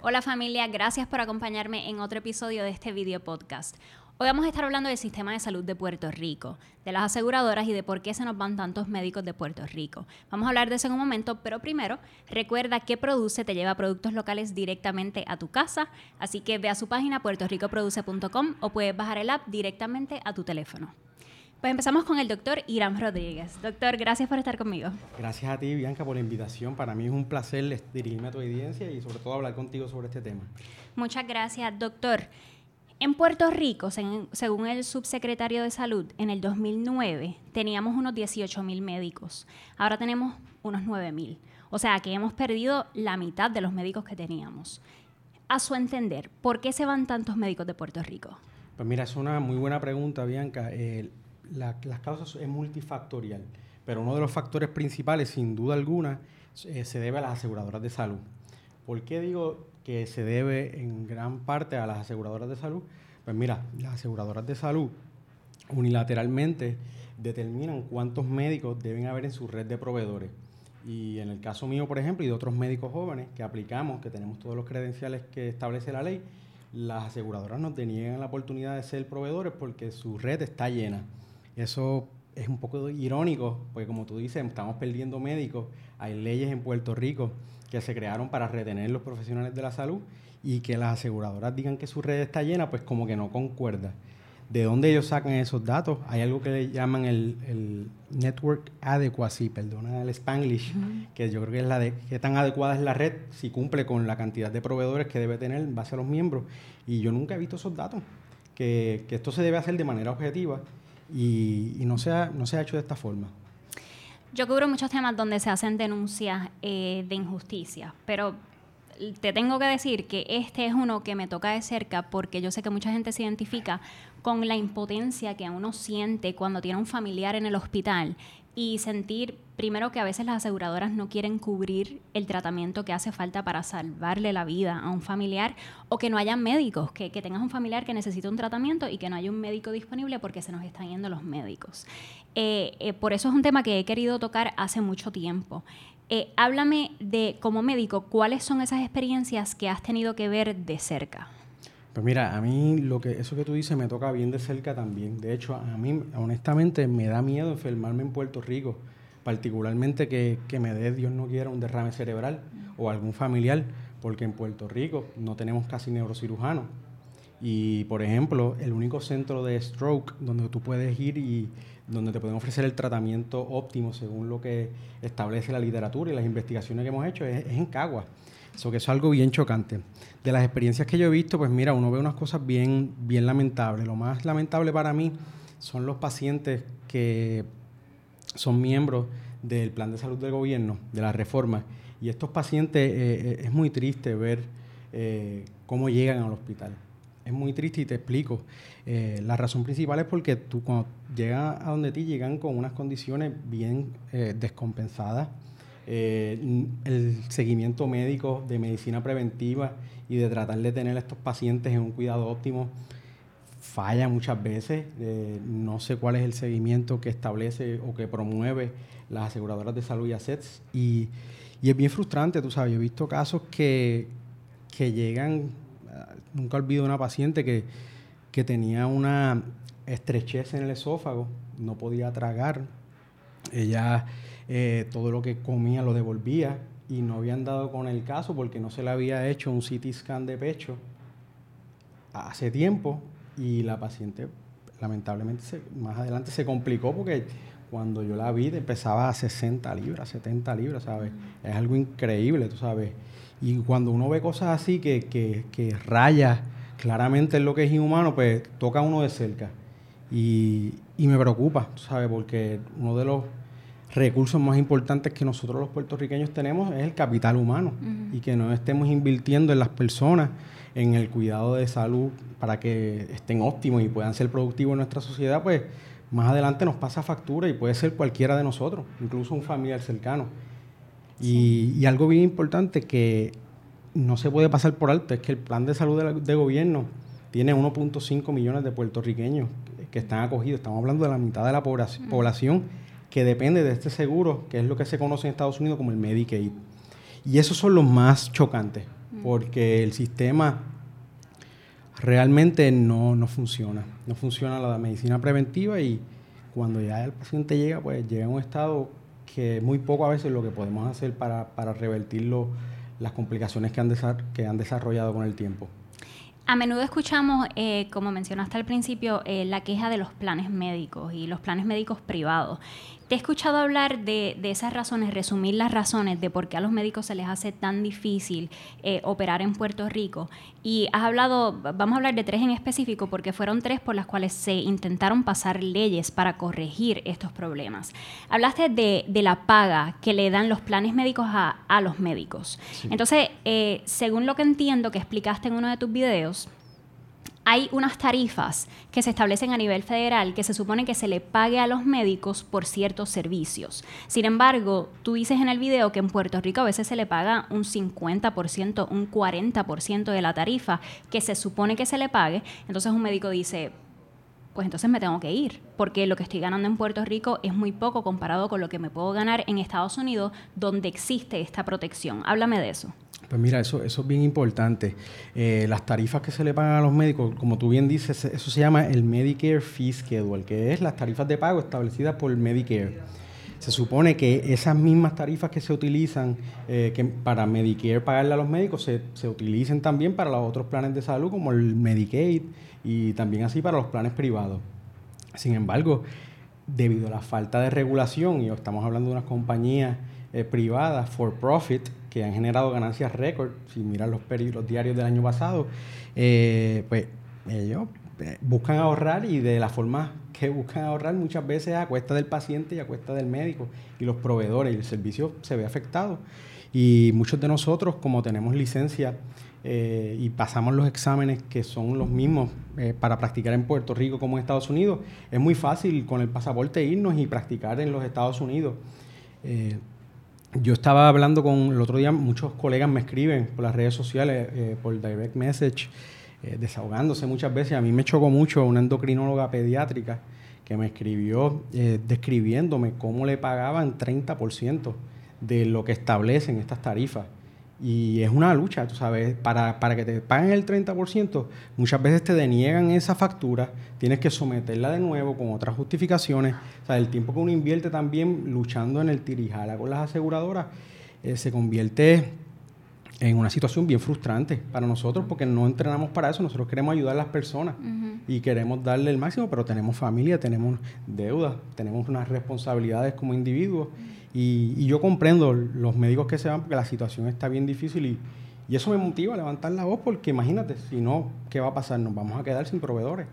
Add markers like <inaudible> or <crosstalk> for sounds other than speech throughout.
Hola familia, gracias por acompañarme en otro episodio de este video podcast. Hoy vamos a estar hablando del sistema de salud de Puerto Rico, de las aseguradoras y de por qué se nos van tantos médicos de Puerto Rico. Vamos a hablar de eso en un momento, pero primero recuerda que Produce te lleva productos locales directamente a tu casa, así que ve a su página puertoricoproduce.com o puedes bajar el app directamente a tu teléfono. Pues empezamos con el doctor Irán Rodríguez. Doctor, gracias por estar conmigo. Gracias a ti, Bianca, por la invitación. Para mí es un placer dirigirme a tu audiencia y sobre todo hablar contigo sobre este tema. Muchas gracias, doctor. En Puerto Rico, según el subsecretario de Salud, en el 2009 teníamos unos 18 mil médicos. Ahora tenemos unos 9 mil. O sea que hemos perdido la mitad de los médicos que teníamos. A su entender, ¿por qué se van tantos médicos de Puerto Rico? Pues mira, es una muy buena pregunta, Bianca. Las causas es multifactorial, pero uno de los factores principales, sin duda alguna, eh, se debe a las aseguradoras de salud. ¿Por qué digo que se debe en gran parte a las aseguradoras de salud? Pues mira, las aseguradoras de salud unilateralmente determinan cuántos médicos deben haber en su red de proveedores. Y en el caso mío, por ejemplo, y de otros médicos jóvenes que aplicamos, que tenemos todos los credenciales que establece la ley, las aseguradoras nos deniegan la oportunidad de ser proveedores porque su red está llena. Eso es un poco irónico, porque como tú dices, estamos perdiendo médicos. Hay leyes en Puerto Rico que se crearon para retener los profesionales de la salud y que las aseguradoras digan que su red está llena, pues como que no concuerda. ¿De dónde ellos sacan esos datos? Hay algo que le llaman el, Network Adequacy, perdona el Spanglish, que yo creo que es la de qué tan adecuada es la red si cumple con la cantidad de proveedores que debe tener en base a los miembros. Y yo nunca he visto esos datos, que, esto se debe hacer de manera objetiva y, no, se ha, no se ha hecho de esta forma. Yo cubro muchos temas donde se hacen denuncias eh, de injusticia, pero te tengo que decir que este es uno que me toca de cerca porque yo sé que mucha gente se identifica con la impotencia que uno siente cuando tiene un familiar en el hospital y sentir primero que a veces las aseguradoras no quieren cubrir el tratamiento que hace falta para salvarle la vida a un familiar o que no haya médicos, que, que tengas un familiar que necesita un tratamiento y que no haya un médico disponible porque se nos están yendo los médicos. Eh, eh, por eso es un tema que he querido tocar hace mucho tiempo. Eh, háblame de, como médico, cuáles son esas experiencias que has tenido que ver de cerca. Pues mira, a mí lo que eso que tú dices me toca bien de cerca también. De hecho, a mí honestamente me da miedo enfermarme en Puerto Rico, particularmente que, que me dé, Dios no quiera, un derrame cerebral o algún familiar, porque en Puerto Rico no tenemos casi neurocirujanos. Y, por ejemplo, el único centro de stroke donde tú puedes ir y donde te pueden ofrecer el tratamiento óptimo según lo que establece la literatura y las investigaciones que hemos hecho es, en Cagua. Eso que es algo bien chocante. De las experiencias que yo he visto, pues mira, uno ve unas cosas bien, bien lamentables. Lo más lamentable para mí son los pacientes que son miembros del plan de salud del gobierno, de la reforma. Y estos pacientes eh, eh, es muy triste ver eh, cómo llegan al hospital es muy triste y te explico. La razón principal es porque tú cuando llegas a donde ti llegan con unas condiciones bien descompensadas. El seguimiento médico de medicina preventiva y de tratar de tener a estos pacientes en un cuidado óptimo falla muchas veces. no sé cuál es el seguimiento que establece o que promueve las aseguradoras de salud y ASETS. Y, es bien frustrante, tú sabes. Yo he visto casos que, que llegan nunca olvido una paciente que, tenía una estrechez en el esófago, no podía tragar. Ella eh, todo lo que comía lo devolvía y no habían dado con el caso porque no se le había hecho un CT scan de pecho hace tiempo y la paciente lamentablemente más adelante se complicó porque cuando yo la vi empezaba a 60 libras, 70 libras, ¿sabes? Es algo increíble, tú sabes. Y cuando uno ve cosas así que, que, que raya claramente en lo que es inhumano, pues toca a uno de cerca. Y, y me preocupa, ¿sabes? Porque uno de los recursos más importantes que nosotros los puertorriqueños tenemos es el capital humano y que no estemos invirtiendo en las personas, en el cuidado de salud para que estén óptimos y puedan ser productivos en nuestra sociedad, pues más adelante nos pasa factura y puede ser cualquiera de nosotros, incluso un familiar cercano. Y, algo bien importante que no se puede pasar por alto es que el plan de salud de, gobierno tiene 1.5 millones de puertorriqueños que están acogidos. Estamos hablando de la mitad de la población que depende de este seguro, que es lo que se conoce en Estados Unidos como el Medicaid. Y esos son los más chocantes, porque el sistema realmente no, no funciona. No funciona la medicina preventiva y cuando ya el paciente llega, pues llega a un estado que muy poco a veces lo que podemos hacer para, para revertir las complicaciones que han, que han desarrollado con el tiempo. A menudo escuchamos, eh, como mencionaste al principio, eh, la queja de los planes médicos y los planes médicos privados. Te he escuchado hablar de, esas razones, resumir las razones de por qué a los médicos se les hace tan difícil eh, operar en Puerto Rico. Y has hablado, vamos a hablar de tres en específico, porque fueron tres por las cuales se intentaron pasar leyes para corregir estos problemas. Hablaste de, la paga que le dan los planes médicos a, los médicos. Entonces, eh, según lo que entiendo que explicaste en uno de tus videos, hay unas tarifas que se establecen a nivel federal que se supone que se le pague a los médicos por ciertos servicios. Sin embargo, tú dices en el video que en Puerto Rico a veces se le paga un 50%, un 40% de la tarifa que se supone que se le pague. Entonces un médico dice, pues entonces me tengo que ir, porque lo que estoy ganando en Puerto Rico es muy poco comparado con lo que me puedo ganar en Estados Unidos, donde existe esta protección. Háblame de eso. Pues mira, eso, eso es bien importante. Eh, las tarifas que se le pagan a los médicos, como tú bien dices, eso se llama el Medicare Fee Schedule, que es las tarifas de pago establecidas por Medicare. Se supone que esas mismas tarifas que se utilizan eh, que para Medicare pagarle a los médicos se, se utilicen también para los otros planes de salud, como el Medicaid, y también así para los planes privados. Sin embargo, debido a la falta de regulación, y estamos hablando de unas compañías eh, privadas for profit que han generado ganancias récord, si miran los, los diarios del año pasado, eh, pues ellos buscan ahorrar y de la forma que buscan ahorrar muchas veces a cuesta del paciente y a cuesta del médico y los proveedores y el servicio se ve afectado. Y muchos de nosotros, como tenemos licencia y pasamos los exámenes que son los mismos para practicar en Puerto Rico como en Estados Unidos, es muy fácil con el pasaporte irnos y practicar en los Estados Unidos yo estaba hablando con el otro día, muchos colegas me escriben por las redes sociales, eh, por direct message, eh, desahogándose muchas veces. A mí me chocó mucho una endocrinóloga pediátrica que me escribió eh, describiéndome cómo le pagaban 30% de lo que establecen estas tarifas. Y es una lucha, tú sabes, para, para que te paguen el 30%, muchas veces te deniegan esa factura, tienes que someterla de nuevo con otras justificaciones. O sea, el tiempo que uno invierte también luchando en el tirijala con las aseguradoras eh, se convierte en una situación bien frustrante para nosotros porque no entrenamos para eso, nosotros queremos ayudar a las personas y queremos darle el máximo, pero tenemos familia, tenemos deudas, tenemos unas responsabilidades como individuos. Y, yo comprendo los médicos que se van porque la situación está bien difícil y, y eso me motiva a levantar la voz porque imagínate, si no, ¿qué va a pasar? Nos vamos a quedar sin proveedores.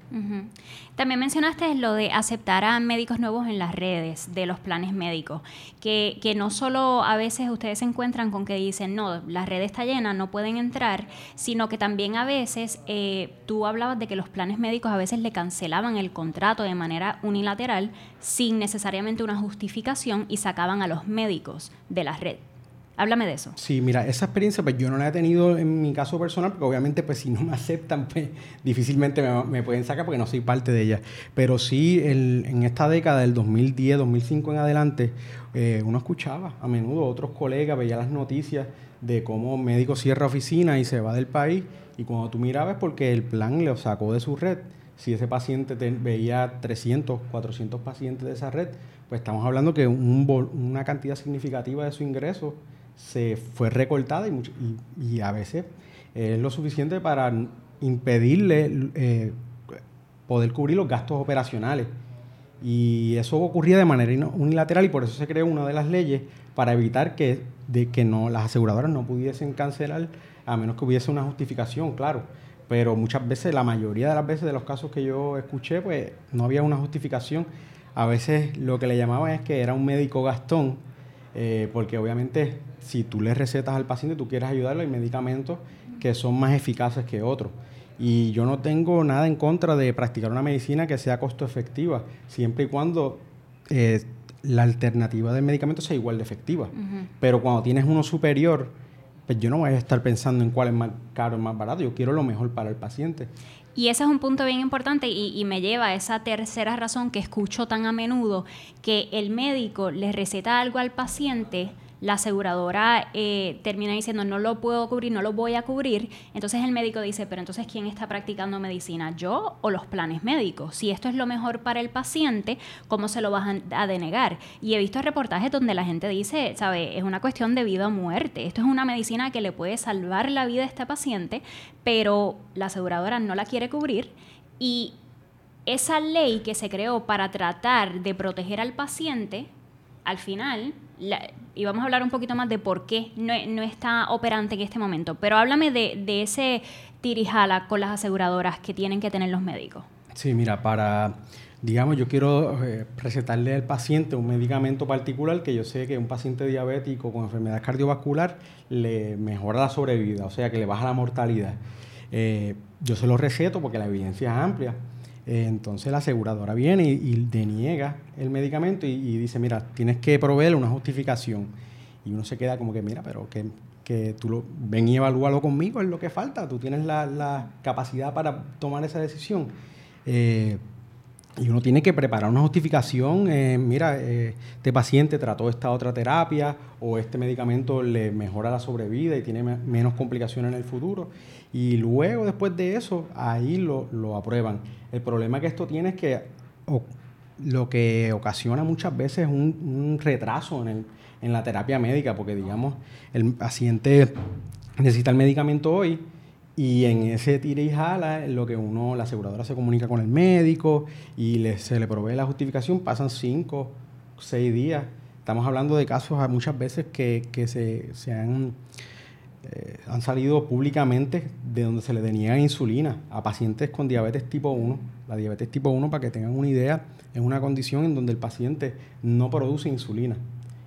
También mencionaste lo de aceptar a médicos nuevos en las redes de los planes médicos, que, que no solo a veces ustedes se encuentran con que dicen, no, la red está llena, no pueden entrar, sino que también a veces eh, tú hablabas de que los planes médicos a veces le cancelaban el contrato de manera unilateral sin necesariamente una justificación y sacaban a los médicos de la red. Háblame de eso. Sí, mira, esa experiencia pues yo no la he tenido en mi caso personal, porque obviamente pues si no me aceptan, pues difícilmente me, pueden sacar porque no soy parte de ella. Pero sí, en esta década del 2010, 2005 en adelante, eh, uno escuchaba a menudo otros colegas, veía las noticias de cómo un médico cierra oficina y se va del país, y cuando tú mirabas porque el plan le sacó de su red, si ese paciente veía 300, 400 pacientes de esa red, pues estamos hablando que una cantidad significativa de su ingreso se fue recortada y, a veces es lo suficiente para impedirle eh, poder cubrir los gastos operacionales. Y eso ocurría de manera unilateral y por eso se creó una de las leyes para evitar que, de que no, las aseguradoras no pudiesen cancelar a menos que hubiese una justificación, claro. Pero muchas veces, la mayoría de las veces de los casos que yo escuché, pues no había una justificación. A veces lo que le llamaban es que era un médico gastón, eh, porque obviamente si tú le recetas al paciente, tú quieres ayudarlo, hay medicamentos que son más eficaces que otros. Y yo no tengo nada en contra de practicar una medicina que sea costo efectiva, siempre y cuando eh, la alternativa del medicamento sea igual de efectiva. Pero cuando tienes uno superior, pues yo no voy a estar pensando en cuál es más caro o más barato, yo quiero lo mejor para el paciente. Y ese es un punto bien importante y, y, me lleva a esa tercera razón que escucho tan a menudo, que el médico le receta algo al paciente, la aseguradora eh, termina diciendo no lo puedo cubrir, no lo voy a cubrir, entonces el médico dice, pero entonces ¿quién está practicando medicina? ¿Yo o los planes médicos? Si esto es lo mejor para el paciente, ¿cómo se lo vas a, denegar? Y he visto reportajes donde la gente dice, ¿sabe? Es una cuestión de vida o muerte. Esto es una medicina que le puede salvar la vida a este paciente, pero la aseguradora no la quiere cubrir y esa ley que se creó para tratar de proteger al paciente, al final, y vamos a hablar un poquito más de por qué no, está operante en este momento, pero háblame de, ese tirijala con las aseguradoras que tienen que tener los médicos. Sí, mira, para, digamos, yo quiero eh, recetarle al paciente un medicamento particular que yo sé que un paciente diabético con enfermedad cardiovascular le mejora la sobrevida, o sea, que le baja la mortalidad. Eh, yo se lo receto porque la evidencia es amplia entonces la aseguradora viene y, deniega el medicamento y, dice, mira, tienes que proveer una justificación. Y uno se queda como que, mira, pero que, que tú lo, ven y evalúalo conmigo, es lo que falta, tú tienes la, capacidad para tomar esa decisión. Eh, y uno tiene que preparar una justificación, eh, mira, este paciente trató esta otra terapia o este medicamento le mejora la sobrevida y tiene menos complicaciones en el futuro. Y luego, después de eso, ahí lo, aprueban. El problema que esto tiene es que lo que ocasiona muchas veces es un, retraso en, la terapia médica, porque digamos, el paciente necesita el medicamento hoy y en ese tira y jala, lo que uno, la aseguradora se comunica con el médico y se le provee la justificación, pasan cinco, seis días. Estamos hablando de casos muchas veces que, se, se han eh, han salido públicamente de donde se le deniega insulina a pacientes con diabetes tipo 1. La diabetes tipo 1, para que tengan una idea, es una condición en donde el paciente no produce insulina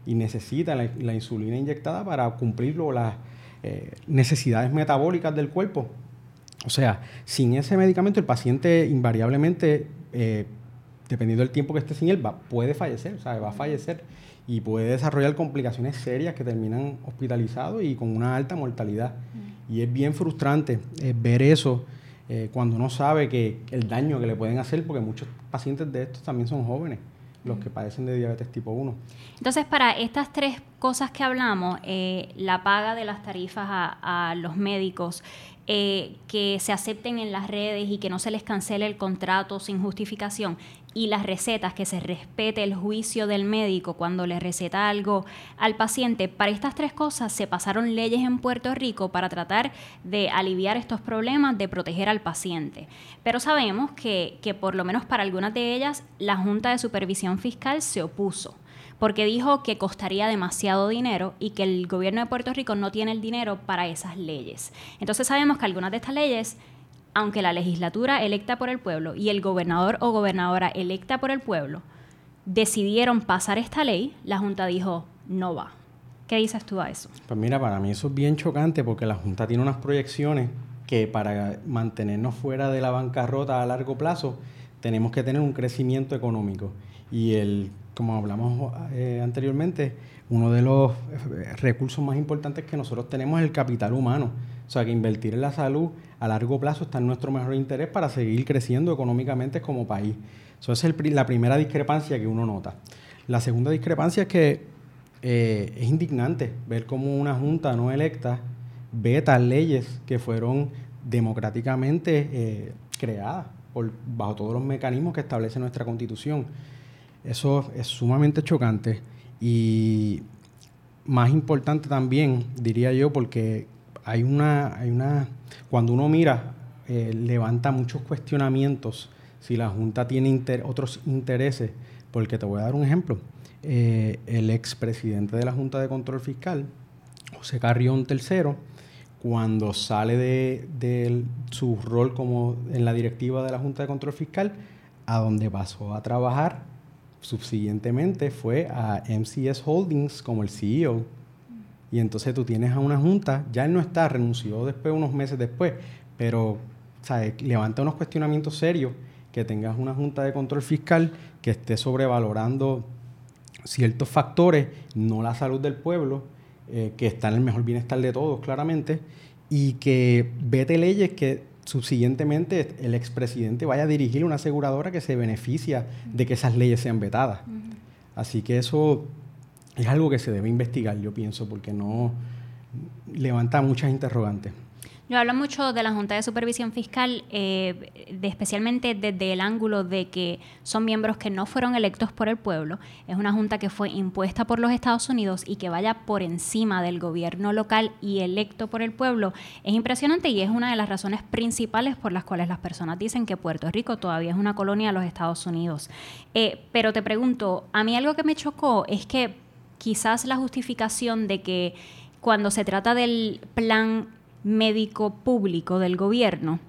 y necesita la, insulina inyectada para cumplir las eh, necesidades metabólicas del cuerpo. O sea, sin ese medicamento el paciente invariablemente, eh, dependiendo del tiempo que esté sin él, va, puede fallecer, o sea, va a fallecer y puede desarrollar complicaciones serias que terminan hospitalizados y con una alta mortalidad. Mm. Y es bien frustrante eh, ver eso cuando uno sabe que el daño que le pueden hacer, porque muchos pacientes de estos también son jóvenes, los que padecen de diabetes tipo 1. Entonces, para estas tres cosas que hablamos, eh, la paga de las tarifas a los médicos, eh, que se acepten en las redes y que no se les cancele el contrato sin justificación y las recetas, que se respete el juicio del médico cuando le receta algo al paciente. Para estas tres cosas se pasaron leyes en Puerto Rico para tratar de aliviar estos problemas, de proteger al paciente. Pero sabemos que, que por lo menos para algunas de ellas la Junta de Supervisión Fiscal se opuso porque dijo que costaría demasiado dinero y que el gobierno de Puerto Rico no tiene el dinero para esas leyes. Entonces sabemos que algunas de estas leyes, aunque la legislatura electa por el pueblo y el gobernador o gobernadora electa por el pueblo decidieron pasar esta ley, la Junta dijo, no va. ¿Qué dices tú a eso? Pues mira, para mí eso es bien chocante porque la Junta tiene unas proyecciones que para mantenernos fuera de la bancarrota a largo plazo tenemos que tener un crecimiento económico. Y el como hablamos eh, anteriormente, uno de los eh, recursos más importantes que nosotros tenemos es el capital humano. O sea, que invertir en la salud a largo plazo está en nuestro mejor interés para seguir creciendo económicamente como país. Eso es la primera discrepancia que uno nota. La segunda discrepancia es que eh, es indignante ver cómo una junta no electa veta leyes que fueron democráticamente creadas bajo todos los mecanismos que establece nuestra constitución. Eso es sumamente chocante y más importante también, diría yo, porque hay una, hay una cuando uno mira, eh, levanta muchos cuestionamientos si la Junta tiene otros intereses, porque te voy a dar un ejemplo. Eh, el expresidente de la Junta de Control Fiscal, José Carrión III, cuando sale de, de, su rol como en la directiva de la Junta de Control Fiscal, a donde pasó a trabajar subsiguientemente fue a MCS Holdings como el CEO. Y entonces tú tienes a una junta, ya él no está, renunció después, unos meses después, pero levanta unos cuestionamientos serios, que tengas una junta de control fiscal que esté sobrevalorando ciertos factores, no la salud del pueblo, eh, que está en el mejor bienestar de todos, claramente, y que vete leyes que subsiguientemente el expresidente vaya a dirigir una aseguradora que se beneficia de que esas leyes sean vetadas. Así que eso es algo que se debe investigar, yo pienso, porque no levanta muchas interrogantes. Yo hablo mucho de la Junta de Supervisión Fiscal, eh, especialmente desde el ángulo de que son miembros que no fueron electos por el pueblo. Es una Junta que fue impuesta por los Estados Unidos y que vaya por encima del gobierno local y electo por el pueblo. Es impresionante y es una de las razones principales por las cuales las personas dicen que Puerto Rico todavía es una colonia de los Estados Unidos. Eh, pero te pregunto, a mí algo que me chocó es que quizás la justificación de que cuando se trata del plan médico público del gobierno,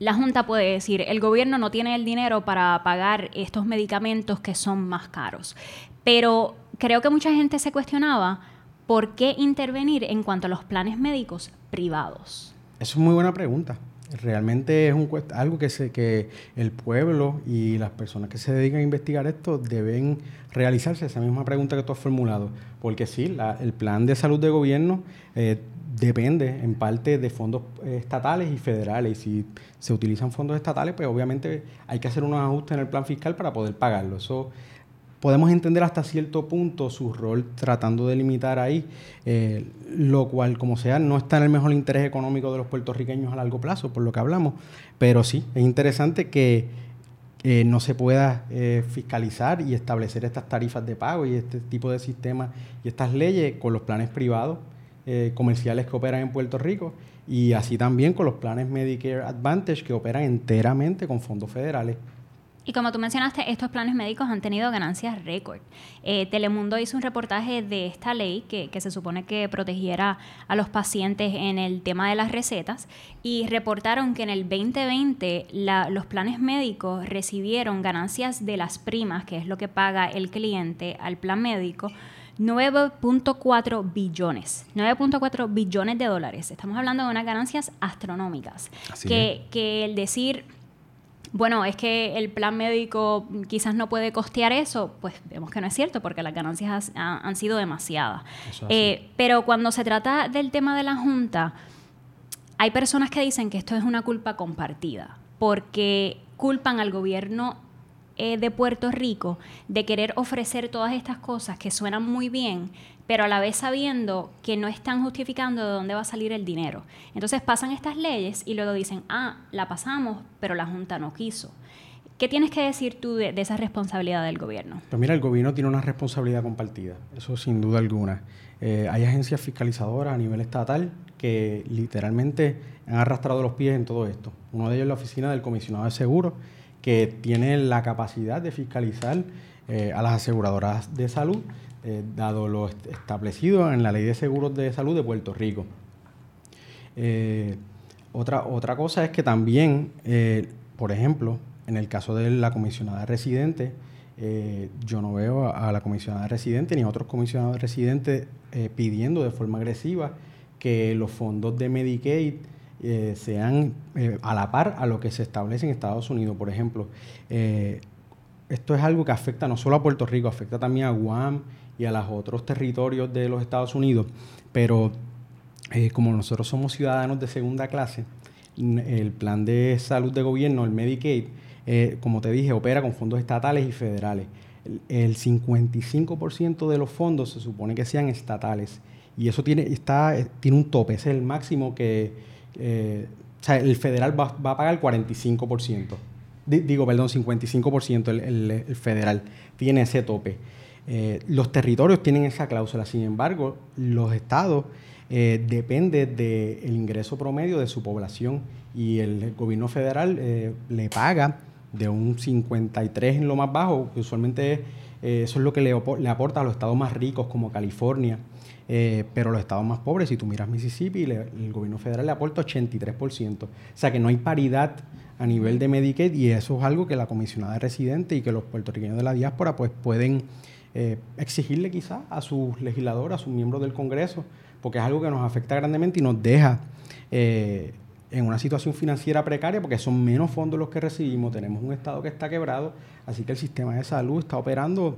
la Junta puede decir, el gobierno no tiene el dinero para pagar estos medicamentos que son más caros. Pero creo que mucha gente se cuestionaba por qué intervenir en cuanto a los planes médicos privados. Eso es muy buena pregunta. Realmente es un, algo que, que el pueblo y las personas que se dedican a investigar esto deben realizarse esa misma pregunta que tú has formulado. Porque sí, el plan de salud de gobierno eh, depende en parte de fondos eh, estatales y federales. Y si se utilizan fondos estatales, pues obviamente hay que hacer unos ajustes en el plan fiscal para poder pagarlo. Eso podemos entender hasta cierto punto su rol tratando de limitar ahí, eh, lo cual, como sea, no está en el mejor interés económico de los puertorriqueños a largo plazo, por lo que hablamos. Pero sí, es interesante que eh, no se pueda fiscalizar y establecer estas tarifas de pago y este tipo de sistemas y estas leyes con los planes privados eh, comerciales que operan en Puerto Rico y así también con los planes Medicare Advantage que operan enteramente con fondos federales. Y como tú mencionaste, estos planes médicos han tenido ganancias récord. Eh, Telemundo hizo un reportaje de esta ley que, se supone que protegiera a los pacientes en el tema de las recetas y reportaron que en el 2020 los planes médicos recibieron ganancias de las primas, que es lo que paga el cliente al plan médico, 9.4 billones, 9.4 billones de dólares. Estamos hablando de unas ganancias astronómicas. que, que el decir, bueno, es que el plan médico quizás no puede costear eso, pues vemos que no es cierto porque las ganancias han, sido demasiadas. Eh, pero cuando se trata del tema de la Junta, hay personas que dicen que esto es una culpa compartida, porque culpan al gobierno eh, de Puerto Rico de querer ofrecer todas estas cosas que suenan muy bien, pero a la vez sabiendo que no están justificando de dónde va a salir el dinero. Entonces pasan estas leyes y luego dicen, ah, la pasamos, pero la Junta no quiso. ¿Qué tienes que decir tú de, esa responsabilidad del gobierno? Pues mira, el gobierno tiene una responsabilidad compartida, eso sin duda alguna. Eh, hay agencias fiscalizadoras a nivel estatal que literalmente han arrastrado los pies en todo esto. Uno de ellos es la oficina del comisionado de seguros, que tiene la capacidad de fiscalizar eh, a las aseguradoras de salud, eh, dado lo establecido en la Ley de Seguros de Salud de Puerto Rico. Eh, otra, otra cosa es que también, por ejemplo, en el caso de la comisionada residente, yo no veo a, la comisionada residente ni a otros comisionados residentes pidiendo de forma agresiva que los fondos de Medicaid eh, sean eh, a la par a lo que se establece en Estados Unidos. Por ejemplo, eh, esto es algo que afecta no solo a Puerto Rico, afecta también a Guam y a los otros territorios de los Estados Unidos, pero como nosotros somos ciudadanos de segunda clase, el plan de salud de gobierno, el Medicaid, como te dije, opera con fondos estatales y federales. El 55% de los fondos se supone que sean estatales y eso tiene, está, tiene un tope, es el máximo que, eh, o sea, el federal va, a pagar el 45%. digo, perdón, 55% el, federal tiene ese tope. Eh, los territorios tienen esa cláusula, sin embargo, los estados eh, dependen del ingreso promedio de su población y el gobierno federal eh, le paga de un 53 en lo más bajo, que usualmente eso es lo que le aporta a los estados más ricos como California, eh, pero los estados más pobres, si tú miras Mississippi, el gobierno federal le aporta 83%. O sea que no hay paridad a nivel de Medicaid y eso es algo que la comisionada residente y que los puertorriqueños de la diáspora pues pueden eh, exigirle quizás a sus legisladores, a sus miembros del Congreso, porque es algo que nos afecta grandemente y nos deja eh, en una situación financiera precaria porque son menos fondos los que recibimos, tenemos un Estado que está quebrado, así que el sistema de salud está operando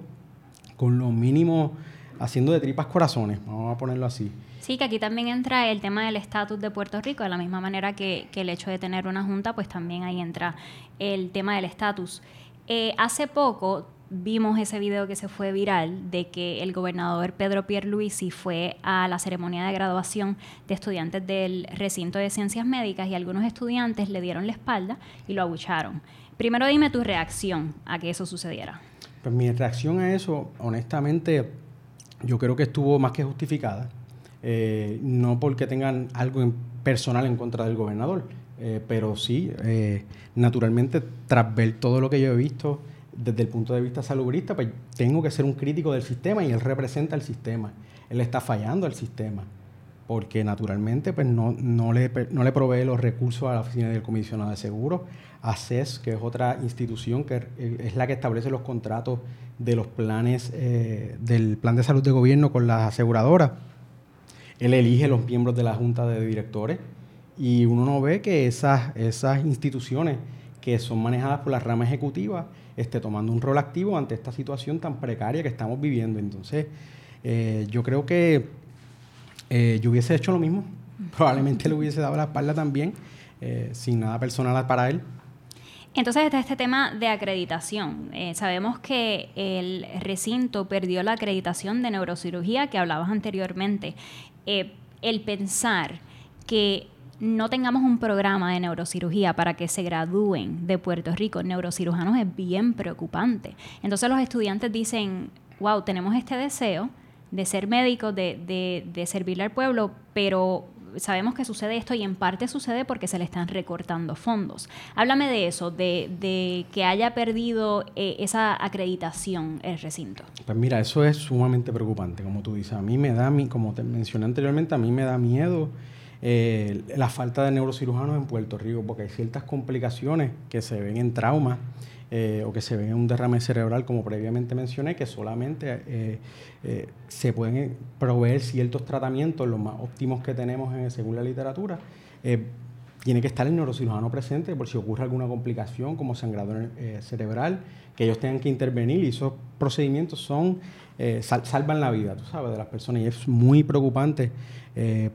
con lo mínimo haciendo de tripas corazones, vamos a ponerlo así. Sí, que aquí también entra el tema del estatus de Puerto Rico, de la misma manera que, el hecho de tener una junta, pues también ahí entra el tema del estatus. Eh, hace poco vimos ese video que se fue viral de que el gobernador Pedro Pierluisi fue a la ceremonia de graduación de estudiantes del recinto de ciencias médicas y algunos estudiantes le dieron la espalda y lo abucharon. Primero dime tu reacción a que eso sucediera. Pues mi reacción a eso, honestamente, yo creo que estuvo más que justificada. Eh, no porque tengan algo personal en contra del gobernador, eh, pero sí, eh, naturalmente, tras ver todo lo que yo he visto desde el punto de vista salubrista, pues tengo que ser un crítico del sistema y él representa el sistema. Él está fallando al sistema porque naturalmente pues no, no, le, no le provee los recursos a la Oficina del Comisionado de Seguros, a CES, que es otra institución que es la que establece los contratos de los planes del plan de salud de gobierno con las aseguradoras él elige los miembros de la junta de directores y uno no ve que esas, esas instituciones que son manejadas por la rama ejecutiva esté tomando un rol activo ante esta situación tan precaria que estamos viviendo. Entonces, eh, yo creo que eh, yo hubiese hecho lo mismo. <laughs> Probablemente le hubiese dado la espalda también, eh, sin nada personal para él. Entonces está este tema de acreditación. sabemos que el recinto perdió la acreditación de neurocirugía que hablabas anteriormente. Eh, el pensar que no tengamos un programa de neurocirugía para que se gradúen de Puerto Rico neurocirujanos es bien preocupante. Entonces los estudiantes dicen, wow, tenemos este deseo de ser médicos, de, de, de servirle al pueblo, pero sabemos que sucede esto y en parte sucede porque se le están recortando fondos. Háblame de eso, de, que haya perdido eh, esa acreditación el recinto. Pues mira, eso es sumamente preocupante, como tú dices. A mí me da, como te mencioné anteriormente, a mí me da miedo eh, la falta de neurocirujanos en Puerto Rico, porque hay ciertas complicaciones que se ven en trauma eh, o que se ven en un derrame cerebral, como previamente mencioné, que solamente eh, eh, se pueden proveer ciertos tratamientos, los más óptimos que tenemos en, según la literatura. tiene que estar el neurocirujano presente por si ocurre alguna complicación como sangrado cerebral, que ellos tengan que intervenir y esos procedimientos son salvan la vida, tú sabes, de las personas y es muy preocupante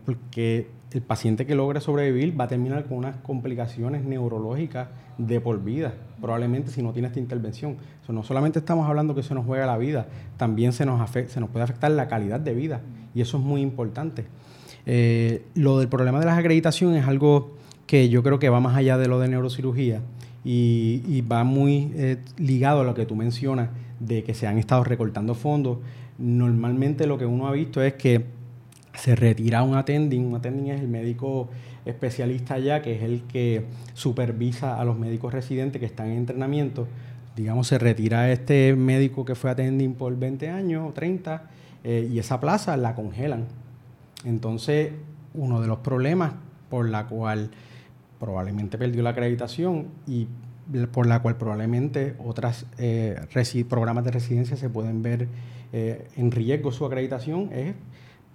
porque el paciente que logra sobrevivir va a terminar con unas complicaciones neurológicas de por vida, probablemente si no tiene esta intervención. no solamente estamos hablando que se nos juega la vida, también se nos, se nos puede afectar la calidad de vida y eso es muy importante. Eh, lo del problema de las acreditaciones es algo que yo creo que va más allá de lo de neurocirugía y, va muy eh, ligado a lo que tú mencionas de que se han estado recortando fondos. Normalmente lo que uno ha visto es que se retira un attending. Un attending es el médico especialista allá, que es el que supervisa a los médicos residentes que están en entrenamiento. Digamos, se retira este médico que fue attending por 20 años o 30 eh, y esa plaza la congelan. Entonces, uno de los problemas por la cual probablemente perdió la acreditación y por la cual probablemente otros eh, programas de residencia se pueden ver eh, en riesgo su acreditación es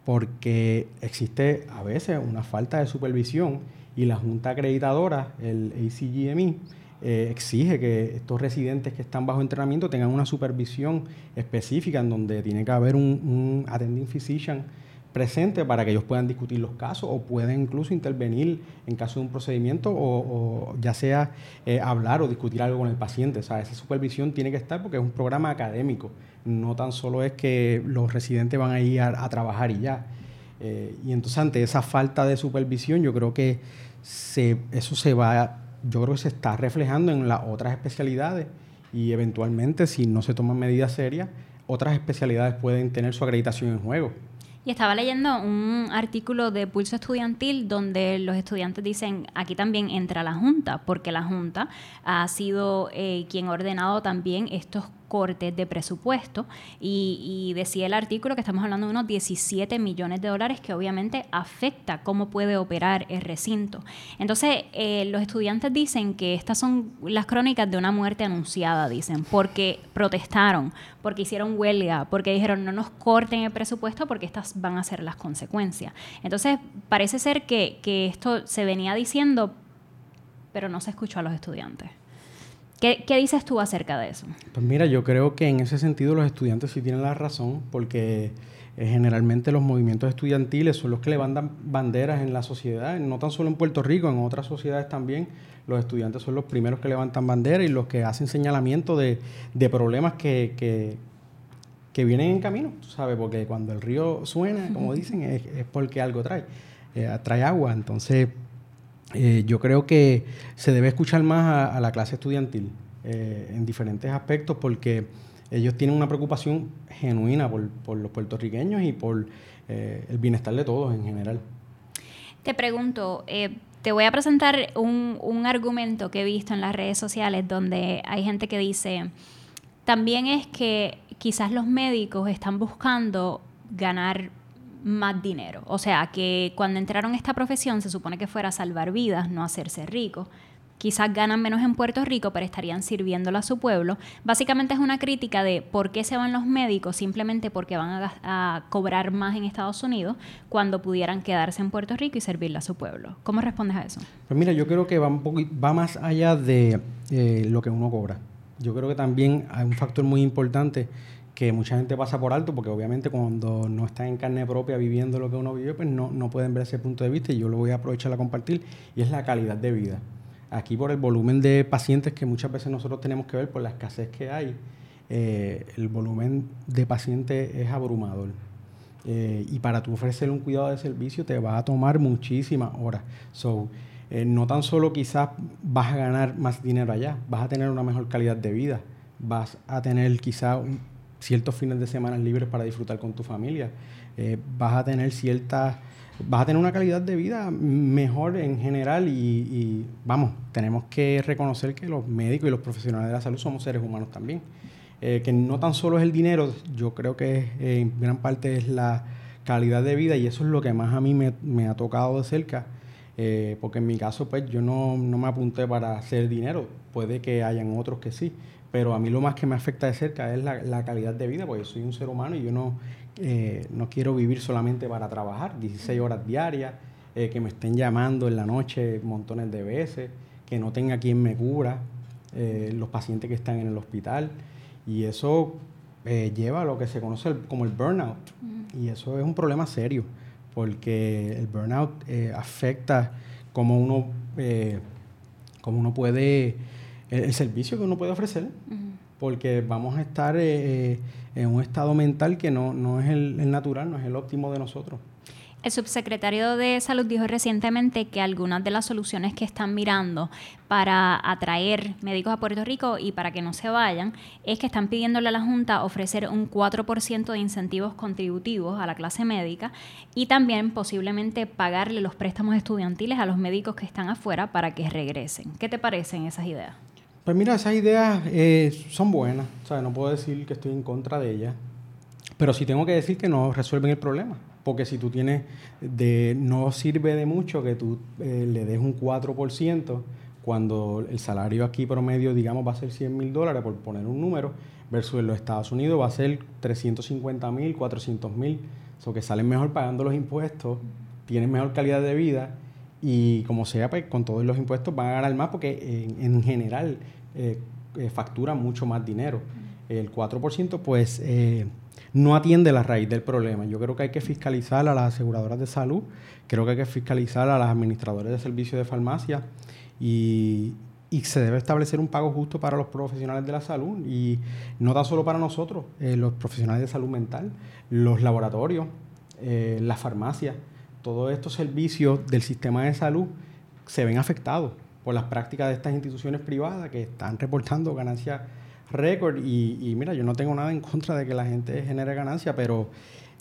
porque existe a veces una falta de supervisión y la Junta Acreditadora, el ACGME, eh, exige que estos residentes que están bajo entrenamiento tengan una supervisión específica en donde tiene que haber un, un attending physician presente para que ellos puedan discutir los casos o pueden incluso intervenir en caso de un procedimiento o, ya sea eh, hablar o discutir algo con el paciente. O sea, esa supervisión tiene que estar porque es un programa académico, no tan solo es que los residentes van a ir a, trabajar y ya. Eh, y entonces ante esa falta de supervisión yo creo que eso se va, yo creo que se está reflejando en las otras especialidades y eventualmente si no se toman medidas serias, otras especialidades pueden tener su acreditación en juego. Y estaba leyendo un artículo de Pulso Estudiantil donde los estudiantes dicen, aquí también entra la Junta, porque la Junta ha sido eh, quien ha ordenado también estos cortes de presupuesto y, decía el artículo que estamos hablando de unos 17 millones de dólares que obviamente afecta cómo puede operar el recinto. Entonces, eh, los estudiantes dicen que estas son las crónicas de una muerte anunciada, dicen, porque protestaron, porque hicieron huelga, porque dijeron no nos corten el presupuesto porque estas van a ser las consecuencias. Entonces, parece ser que, que esto se venía diciendo, pero no se escuchó a los estudiantes. ¿Qué, dices tú acerca de eso? Pues mira, yo creo que en ese sentido los estudiantes sí tienen la razón, porque eh, generalmente los movimientos estudiantiles son los que levantan banderas en la sociedad, no tan solo en Puerto Rico, en otras sociedades también. Los estudiantes son los primeros que levantan banderas y los que hacen señalamiento de, problemas que, que, vienen en camino, ¿sabes? Porque cuando el río suena, como <laughs> dicen, es, porque algo trae, eh, trae agua. Entonces, eh, yo creo que se debe escuchar más a, la clase estudiantil eh, en diferentes aspectos porque ellos tienen una preocupación genuina por, los puertorriqueños y por eh, el bienestar de todos en general. Te pregunto, te voy a presentar un, un argumento que he visto en las redes sociales donde hay gente que dice, también es que quizás los médicos están buscando ganar más dinero. O sea, que cuando entraron a esta profesión se supone que fuera a salvar vidas, no hacerse rico. Quizás ganan menos en Puerto Rico, pero estarían sirviéndolo a su pueblo. Básicamente es una crítica de por qué se van los médicos simplemente porque van a, cobrar más en Estados Unidos cuando pudieran quedarse en Puerto Rico y servirle a su pueblo. ¿Cómo respondes a eso? Pues mira, yo creo que va, un va más allá de eh, lo que uno cobra. Yo creo que también hay un factor muy importante que mucha gente pasa por alto, porque obviamente cuando no están en carne propia viviendo lo que uno vive, pues no, no pueden ver ese punto de vista y yo lo voy a aprovechar a compartir, y es la calidad de vida. Aquí por el volumen de pacientes que muchas veces nosotros tenemos que ver, por la escasez que hay, eh, el volumen de pacientes es abrumador. Eh, y para tú ofrecer un cuidado de servicio te va a tomar muchísimas horas. So, eh, no tan solo quizás vas a ganar más dinero allá, vas a tener una mejor calidad de vida, vas a tener quizás ciertos fines de semana libres para disfrutar con tu familia. Eh, vas a tener ciertas, vas a tener una calidad de vida mejor en general y, vamos, tenemos que reconocer que los médicos y los profesionales de la salud somos seres humanos también. Eh, que no tan solo es el dinero, yo creo que en gran parte es la calidad de vida y eso es lo que más a mí me, ha tocado de cerca. Eh, porque en mi caso, pues yo no, no, me apunté para hacer dinero, puede que hayan otros que sí, pero a mí lo más que me afecta de cerca es la, calidad de vida, porque soy un ser humano y yo no, eh, no quiero vivir solamente para trabajar, 16 horas diarias, eh, que me estén llamando en la noche montones de veces, que no tenga quien me cubra, eh, los pacientes que están en el hospital. Y eso lleva a lo que se conoce como el burnout. Y eso es un problema serio, porque el burnout afecta cómo uno, cómo uno puede el, servicio que uno puede ofrecer, porque vamos a estar eh, eh, en un estado mental que no, no es el, natural, no es el óptimo de nosotros. El subsecretario de Salud dijo recientemente que algunas de las soluciones que están mirando para atraer médicos a Puerto Rico y para que no se vayan es que están pidiéndole a la Junta ofrecer un 4% de incentivos contributivos a la clase médica y también posiblemente pagarle los préstamos estudiantiles a los médicos que están afuera para que regresen. ¿Qué te parecen esas ideas? Pues mira, esas ideas eh, son buenas, o sea, no puedo decir que estoy en contra de ellas, pero sí tengo que decir que no resuelven el problema, porque si tú tienes, de, no sirve de mucho que tú eh, le des un 4% cuando el salario aquí promedio, digamos, va a ser 100 mil dólares, por poner un número, versus en los Estados Unidos va a ser 350 mil, 400 mil, o que salen mejor pagando los impuestos, tienen mejor calidad de vida y como sea, pues con todos los impuestos van a ganar más porque en, general eh, eh, factura mucho más dinero. El 4% pues eh, no atiende la raíz del problema. Yo creo que hay que fiscalizar a las aseguradoras de salud, creo que hay que fiscalizar a las administradores de servicios de farmacia y, y se debe establecer un pago justo para los profesionales de la salud y no tan solo para nosotros, los profesionales de salud mental, los laboratorios, las farmacias todos estos servicios del sistema de salud se ven afectados por las prácticas de estas instituciones privadas que están reportando ganancias récord. Y, mira, yo no tengo nada en contra de que la gente genere ganancia, pero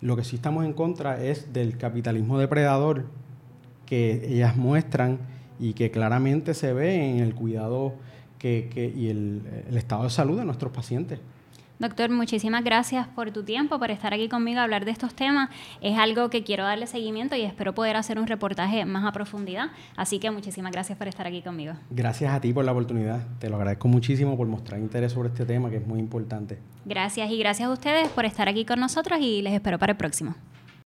lo que sí estamos en contra es del capitalismo depredador que ellas muestran y que claramente se ve en el cuidado que, y el estado de salud de nuestros pacientes. Doctor, muchísimas gracias por tu tiempo, por estar aquí conmigo a hablar de estos temas. Es algo que quiero darle seguimiento y espero poder hacer un reportaje más a profundidad. Así que muchísimas gracias por estar aquí conmigo. Gracias a ti por la oportunidad. Te lo agradezco muchísimo por mostrar interés sobre este tema que es muy importante. Gracias y gracias a ustedes por estar aquí con nosotros y les espero para el próximo.